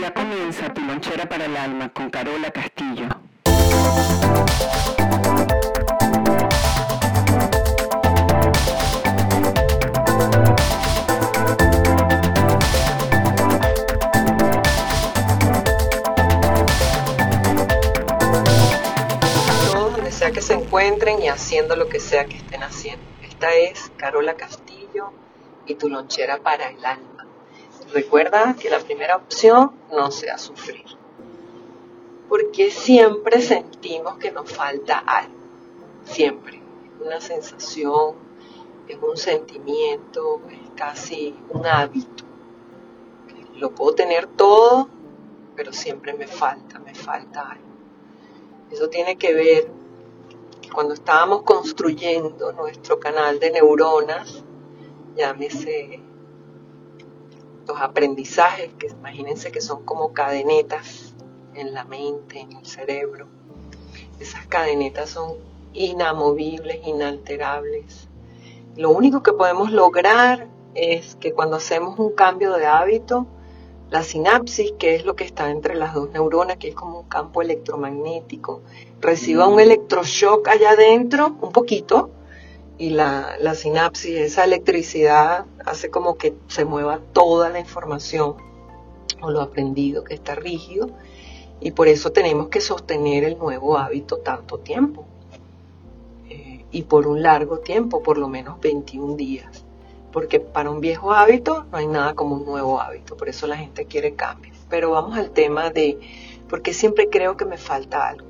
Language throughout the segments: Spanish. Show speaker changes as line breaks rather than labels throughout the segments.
Ya comienza tu lonchera para el alma con Carola Castillo.
todos donde sea que se encuentren y haciendo lo que sea que estén haciendo. Esta es Carola Castillo y tu lonchera para el alma. Recuerda que la primera opción no sea sufrir, porque siempre sentimos que nos falta algo, siempre. Una sensación, es un sentimiento, es casi un hábito. Lo puedo tener todo, pero siempre me falta, me falta algo. Eso tiene que ver cuando estábamos construyendo nuestro canal de neuronas, llámese los aprendizajes, que imagínense que son como cadenetas en la mente, en el cerebro. Esas cadenetas son inamovibles, inalterables. Lo único que podemos lograr es que cuando hacemos un cambio de hábito, la sinapsis, que es lo que está entre las dos neuronas, que es como un campo electromagnético, reciba un electroshock allá adentro, un poquito, y la, la sinapsis, esa electricidad, hace como que se mueva toda la información o lo aprendido que está rígido, y por eso tenemos que sostener el nuevo hábito tanto tiempo, eh, y por un largo tiempo, por lo menos 21 días porque para un viejo hábito no hay nada como un nuevo hábito, por eso la gente quiere cambio. Pero vamos al tema de por qué siempre creo que me falta algo.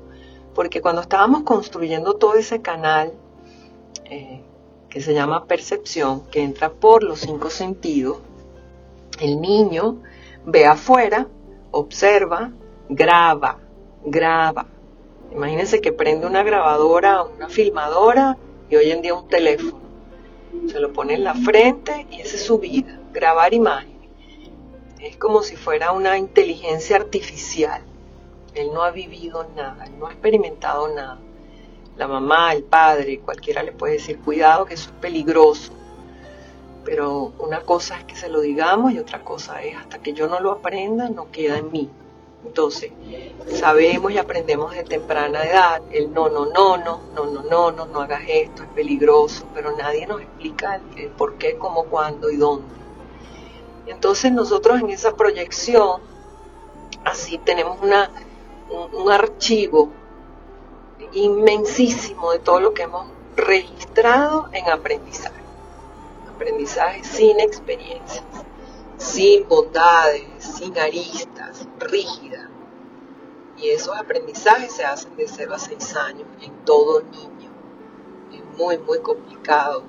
Porque cuando estábamos construyendo todo ese canal eh, que se llama percepción, que entra por los cinco sentidos, el niño ve afuera, observa, graba, graba. Imagínense que prende una grabadora, una filmadora y hoy en día un teléfono se lo pone en la frente y esa es su vida, grabar imágenes. Es como si fuera una inteligencia artificial. Él no ha vivido nada, no ha experimentado nada. La mamá, el padre, cualquiera le puede decir, cuidado que eso es peligroso. Pero una cosa es que se lo digamos y otra cosa es, hasta que yo no lo aprenda, no queda en mí. Entonces, sabemos y aprendemos de temprana edad el no, no, no, no, no, no, no, no, no hagas esto, es peligroso, pero nadie nos explica el, por qué, cómo, cuándo y dónde. Entonces nosotros en esa proyección, así tenemos una, un, un archivo inmensísimo de todo lo que hemos registrado en aprendizaje. Aprendizaje sin experiencias sin bondades, sin aristas, rígida. Y esos aprendizajes se hacen de 0 a 6 años en todo niño. Es muy, muy complicado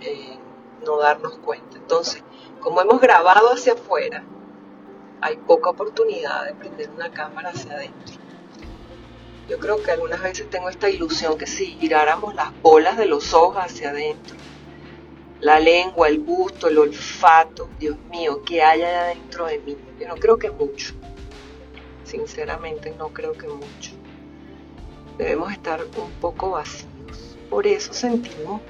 eh, no darnos cuenta. Entonces, como hemos grabado hacia afuera, hay poca oportunidad de prender una cámara hacia adentro. Yo creo que algunas veces tengo esta ilusión que si giráramos las bolas de los ojos hacia adentro, la lengua, el gusto, el olfato, Dios mío, que hay allá dentro de mí. Yo no creo que mucho. Sinceramente no creo que mucho. Debemos estar un poco vacíos. Por eso sentimos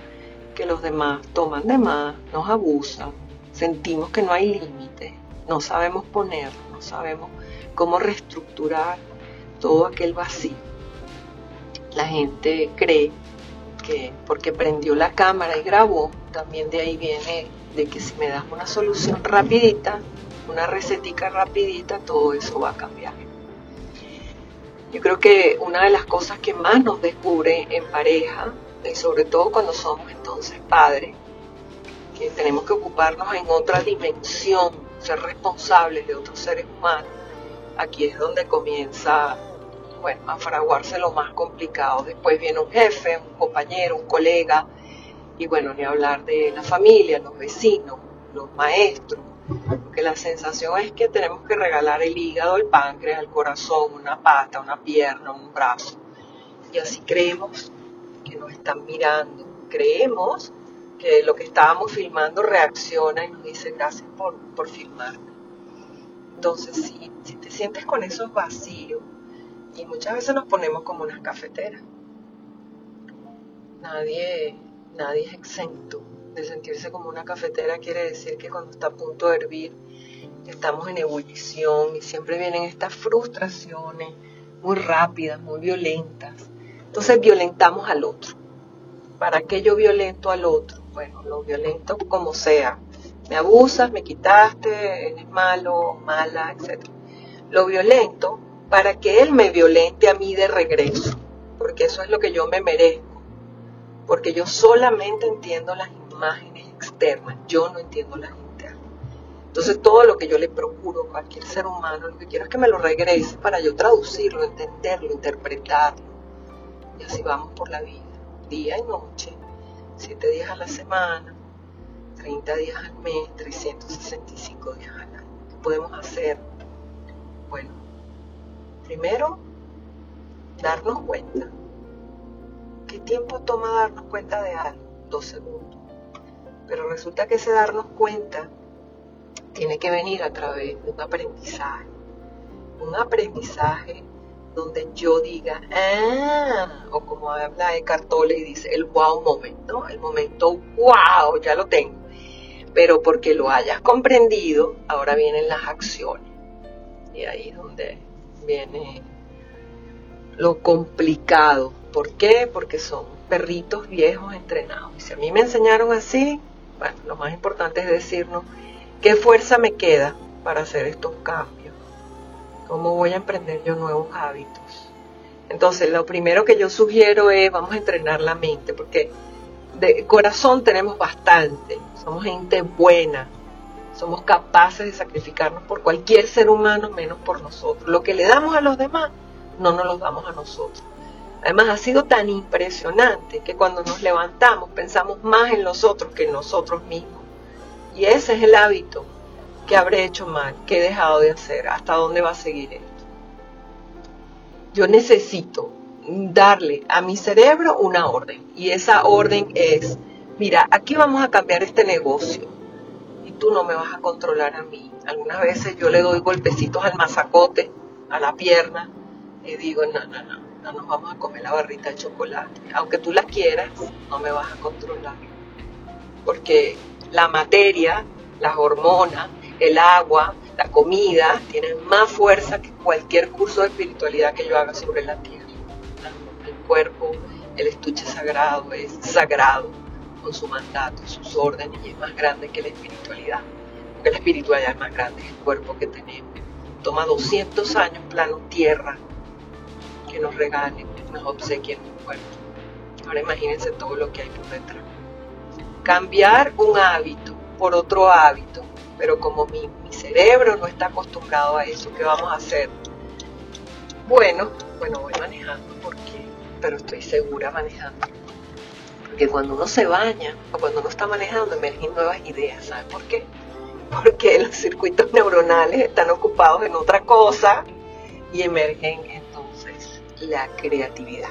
que los demás toman de más, nos abusan, sentimos que no hay límite, no sabemos poner, no sabemos cómo reestructurar todo aquel vacío. La gente cree que porque prendió la cámara y grabó, también de ahí viene de que si me das una solución rapidita, una recetica rapidita, todo eso va a cambiar. Yo creo que una de las cosas que más nos descubre en pareja, y sobre todo cuando somos entonces padres, que tenemos que ocuparnos en otra dimensión, ser responsables de otros seres humanos, aquí es donde comienza bueno, a fraguarse lo más complicado. Después viene un jefe, un compañero, un colega, y bueno, ni hablar de la familia, los vecinos, los maestros, porque la sensación es que tenemos que regalar el hígado, el páncreas, el corazón, una pata, una pierna, un brazo. Y así creemos que nos están mirando, creemos que lo que estábamos filmando reacciona y nos dice gracias por, por filmarme. Entonces, si, si te sientes con esos vacíos, y muchas veces nos ponemos como unas cafeteras, nadie nadie es exento de sentirse como una cafetera, quiere decir que cuando está a punto de hervir, estamos en ebullición y siempre vienen estas frustraciones muy rápidas, muy violentas. Entonces violentamos al otro. ¿Para qué yo violento al otro? Bueno, lo violento como sea. Me abusas, me quitaste, eres malo, mala, etc. Lo violento para que él me violente a mí de regreso, porque eso es lo que yo me merezco, porque yo solamente entiendo las imágenes externas, yo no entiendo las internas. Entonces todo lo que yo le procuro a cualquier ser humano, lo que quiero es que me lo regrese para yo traducirlo, entenderlo, interpretarlo. Y así vamos por la vida, día y noche, siete días a la semana, 30 días al mes, 365 días al año. ¿Qué podemos hacer? Bueno, primero, darnos cuenta. ¿Qué tiempo toma darnos cuenta de algo? Dos segundos. Pero resulta que ese darnos cuenta tiene que venir a través de un aprendizaje. Un aprendizaje donde yo diga, ah, o como habla de Cartole y dice, el wow momento, el momento wow, ya lo tengo. Pero porque lo hayas comprendido, ahora vienen las acciones. Y ahí es donde viene lo complicado. ¿Por qué? Porque son perritos viejos entrenados. Y si a mí me enseñaron así, bueno, lo más importante es decirnos qué fuerza me queda para hacer estos cambios. ¿Cómo voy a emprender yo nuevos hábitos? Entonces, lo primero que yo sugiero es, vamos a entrenar la mente, porque de corazón tenemos bastante, somos gente buena, somos capaces de sacrificarnos por cualquier ser humano menos por nosotros. Lo que le damos a los demás, no nos lo damos a nosotros. Además, ha sido tan impresionante que cuando nos levantamos pensamos más en los otros que en nosotros mismos. Y ese es el hábito que habré hecho mal, que he dejado de hacer, hasta dónde va a seguir esto. Yo necesito darle a mi cerebro una orden. Y esa orden es, mira, aquí vamos a cambiar este negocio tú no me vas a controlar a mí. Algunas veces yo le doy golpecitos al mazacote, a la pierna, y digo, no, no, no, no nos vamos a comer la barrita de chocolate. Aunque tú la quieras, no me vas a controlar. Porque la materia, las hormonas, el agua, la comida, tienen más fuerza que cualquier curso de espiritualidad que yo haga sobre la tierra. El cuerpo, el estuche sagrado es sagrado con su mandato, sus órdenes y es más grande que la espiritualidad. Porque la espiritualidad es más grande que el cuerpo que tenemos. Toma 200 años plano tierra que nos regalen, nos obsequien un cuerpo. Ahora imagínense todo lo que hay por detrás. Cambiar un hábito por otro hábito, pero como mi, mi cerebro no está acostumbrado a eso, ¿qué vamos a hacer? Bueno, bueno, voy manejando porque, pero estoy segura manejando. Porque cuando uno se baña o cuando uno está manejando emergen nuevas ideas, ¿sabes por qué? Porque los circuitos neuronales están ocupados en otra cosa y emergen entonces la creatividad.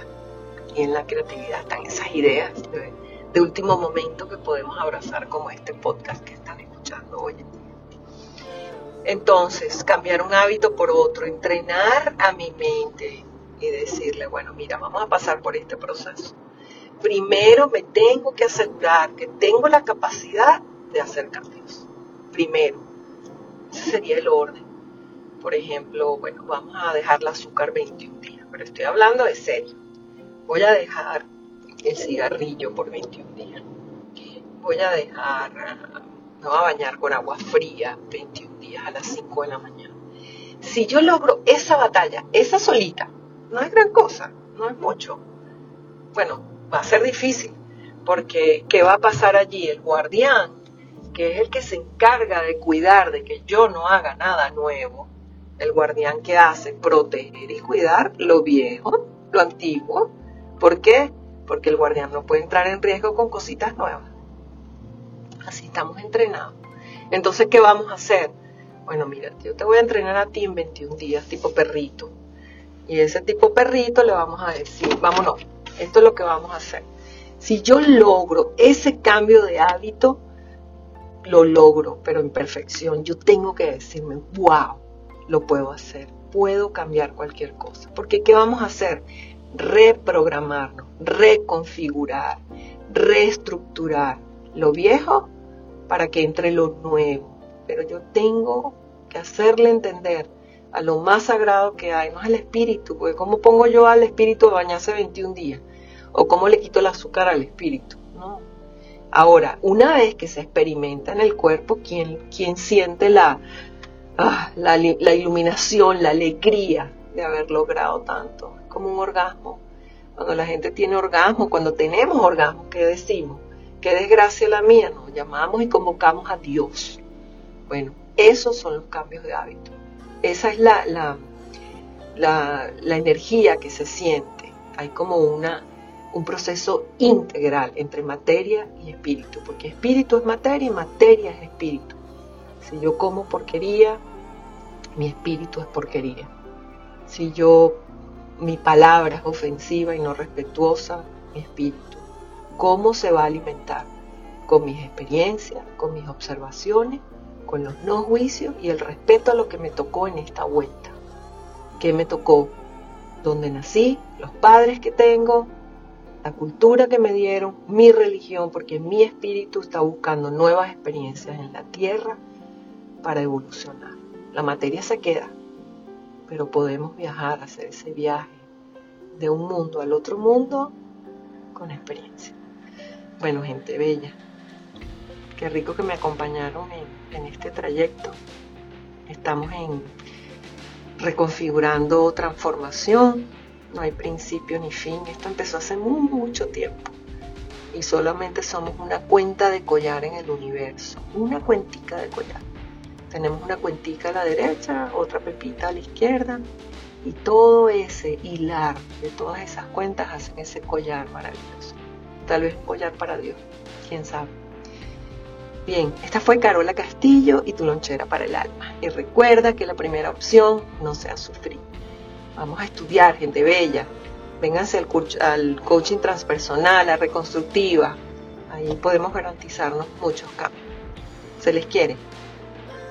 Y en la creatividad están esas ideas de, último momento que podemos abrazar como este podcast que están escuchando hoy. Entonces, cambiar un hábito por otro, entrenar a mi mente y decirle, bueno, mira, vamos a pasar por este proceso. Primero me tengo que asegurar que tengo la capacidad de hacer cambios. Primero, ese sería el orden. Por ejemplo, bueno, vamos a dejar el azúcar 21 días, pero estoy hablando de serio. Voy a dejar el cigarrillo por 21 días. Voy a dejar, me voy a bañar con agua fría 21 días a las 5 de la mañana. Si yo logro esa batalla, esa solita, no es gran cosa, no es mucho. Bueno, va a ser difícil, porque ¿qué va a pasar allí? El guardián, que es el que se encarga de cuidar de que yo no haga nada nuevo, el guardián que hace proteger y cuidar lo viejo, lo antiguo. ¿Por qué? Porque el guardián no puede entrar en riesgo con cositas nuevas. Así estamos entrenados. Entonces, ¿qué vamos a hacer? Bueno, mira, yo te voy a entrenar a ti en 21 días, tipo perrito. Y ese tipo perrito le vamos a decir, vámonos, esto es lo que vamos a hacer. Si yo logro ese cambio de hábito, lo logro, pero en perfección. Yo tengo que decirme, wow, lo puedo hacer, puedo cambiar cualquier cosa. Porque ¿qué vamos a hacer? Reprogramarnos, reconfigurar, reestructurar lo viejo para que entre lo nuevo. Pero yo tengo que hacerle entender a lo más sagrado que hay, no es el espíritu, porque ¿cómo pongo yo al espíritu a bañarse 21 días? ¿O cómo le quito el azúcar al espíritu? No. Ahora, una vez que se experimenta en el cuerpo, ¿quién, quién siente la, ah, la, la iluminación, la alegría de haber logrado tanto? Es como un orgasmo. Cuando la gente tiene orgasmo, cuando tenemos orgasmo, ¿qué decimos? Qué desgracia la mía, nos llamamos y convocamos a Dios. Bueno, esos son los cambios de hábito. Esa es la, la, la, energía que se siente. Hay como una, un proceso integral entre materia y espíritu, porque espíritu es materia y materia es espíritu. Si yo como porquería, mi espíritu es porquería. Si yo, mi palabra es ofensiva y no respetuosa, mi espíritu. ¿Cómo se va a alimentar? Con mis experiencias, con mis observaciones, con los no juicios y el respeto a lo que me tocó en esta vuelta. ¿Qué me tocó? ¿Dónde nací? ¿Los padres que tengo? ¿La cultura que me dieron? ¿Mi religión? Porque mi espíritu está buscando nuevas experiencias en la tierra para evolucionar. La materia se queda, pero podemos viajar, hacer ese viaje de un mundo al otro mundo con experiencia. Bueno, gente bella, qué rico que me acompañaron en, este trayecto. Estamos en reconfigurando transformación, no hay principio ni fin. Esto empezó hace mucho tiempo y solamente somos una cuenta de collar en el universo, una cuentica de collar. Tenemos una cuentica a la derecha, otra pepita a la izquierda y todo ese hilar de todas esas cuentas hacen ese collar maravilloso tal vez collar para Dios, quién sabe. Bien, esta fue Carola Castillo y tu lonchera para el alma. Y recuerda que la primera opción no sea sufrir. Vamos a estudiar, gente bella. Vénganse al, al coaching transpersonal, a reconstructiva. Ahí podemos garantizarnos muchos cambios. Se les quiere.